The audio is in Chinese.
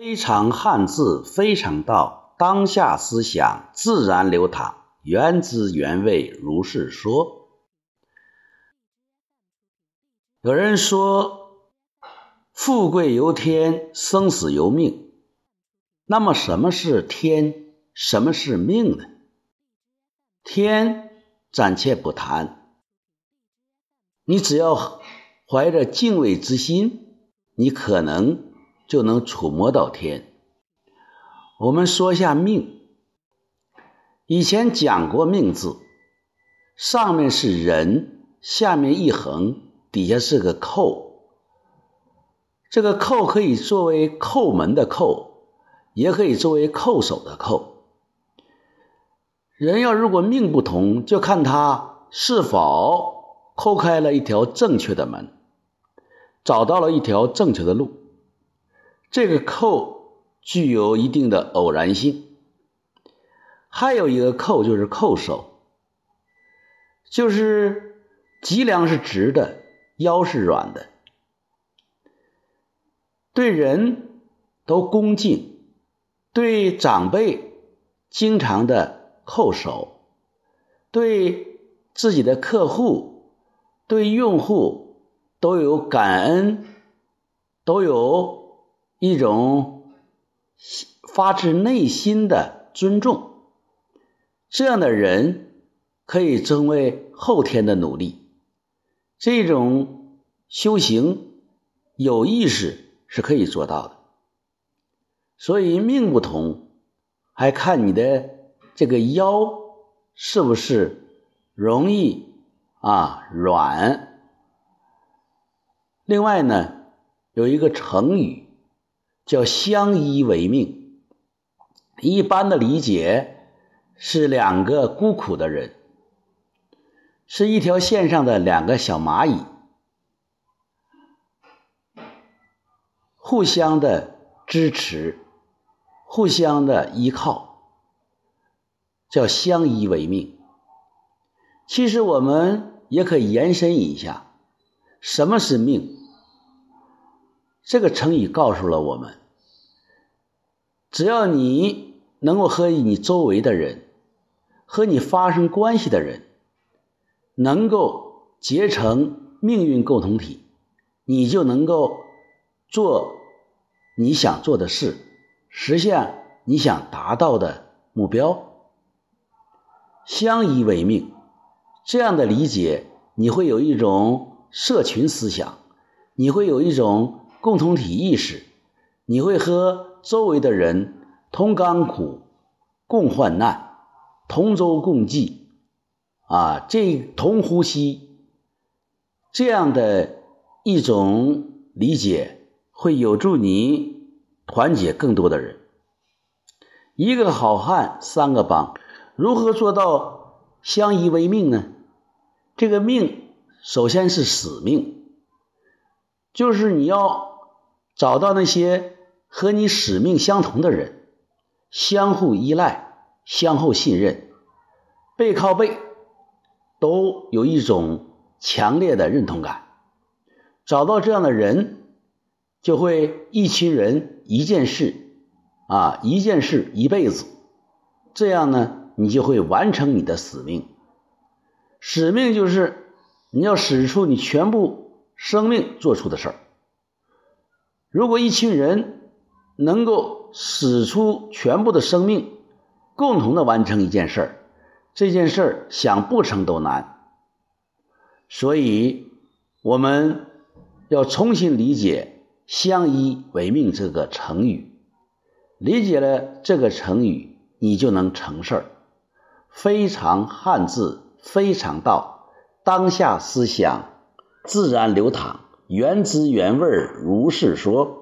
非常汉字，非常道，当下思想自然流淌，原汁原味如是说。有人说，富贵由天，生死由命。那么，什么是天？什么是命呢？天暂且不谈，你只要怀着敬畏之心，你可能。就能触摸到天。我们说一下命，以前讲过命字，上面是人，下面一横，底下是个扣。这个扣可以作为扣门的扣，也可以作为扣手的扣。人要如果命不同，就看他是否叩开了一条正确的门，找到了一条正确的路。这个扣具有一定的偶然性，还有一个扣就是扣手，就是脊梁是直的，腰是软的，对人都恭敬，对长辈经常的叩手，对自己的客户、对用户都有感恩，都有。一种发自内心的尊重，这样的人可以称为后天的努力。这种修行有意识是可以做到的。所以命不同，还看你的这个腰是不是容易啊软。另外呢，有一个成语。叫相依为命，一般的理解是两个孤苦的人，是一条线上的两个小蚂蚁，互相的支持，互相的依靠，叫相依为命。其实我们也可以延伸一下，什么是命？这个成语告诉了我们。只要你能够和你周围的人、和你发生关系的人能够结成命运共同体，你就能够做你想做的事，实现你想达到的目标。相依为命，这样的理解，你会有一种社群思想，你会有一种共同体意识，你会和。周围的人同甘苦、共患难、同舟共济，啊，这同呼吸，这样的一种理解，会有助你团结更多的人。一个好汉三个帮，如何做到相依为命呢？这个命首先是使命，就是你要找到那些。和你使命相同的人，相互依赖、相互信任，背靠背，都有一种强烈的认同感。找到这样的人，就会一群人一件事，啊，一件事一辈子。这样呢，你就会完成你的使命。使命就是你要使出你全部生命做出的事儿。如果一群人，能够使出全部的生命，共同的完成一件事儿，这件事儿想不成都难。所以，我们要重新理解“相依为命”这个成语。理解了这个成语，你就能成事儿。非常汉字，非常道，当下思想自然流淌，原汁原味如是说。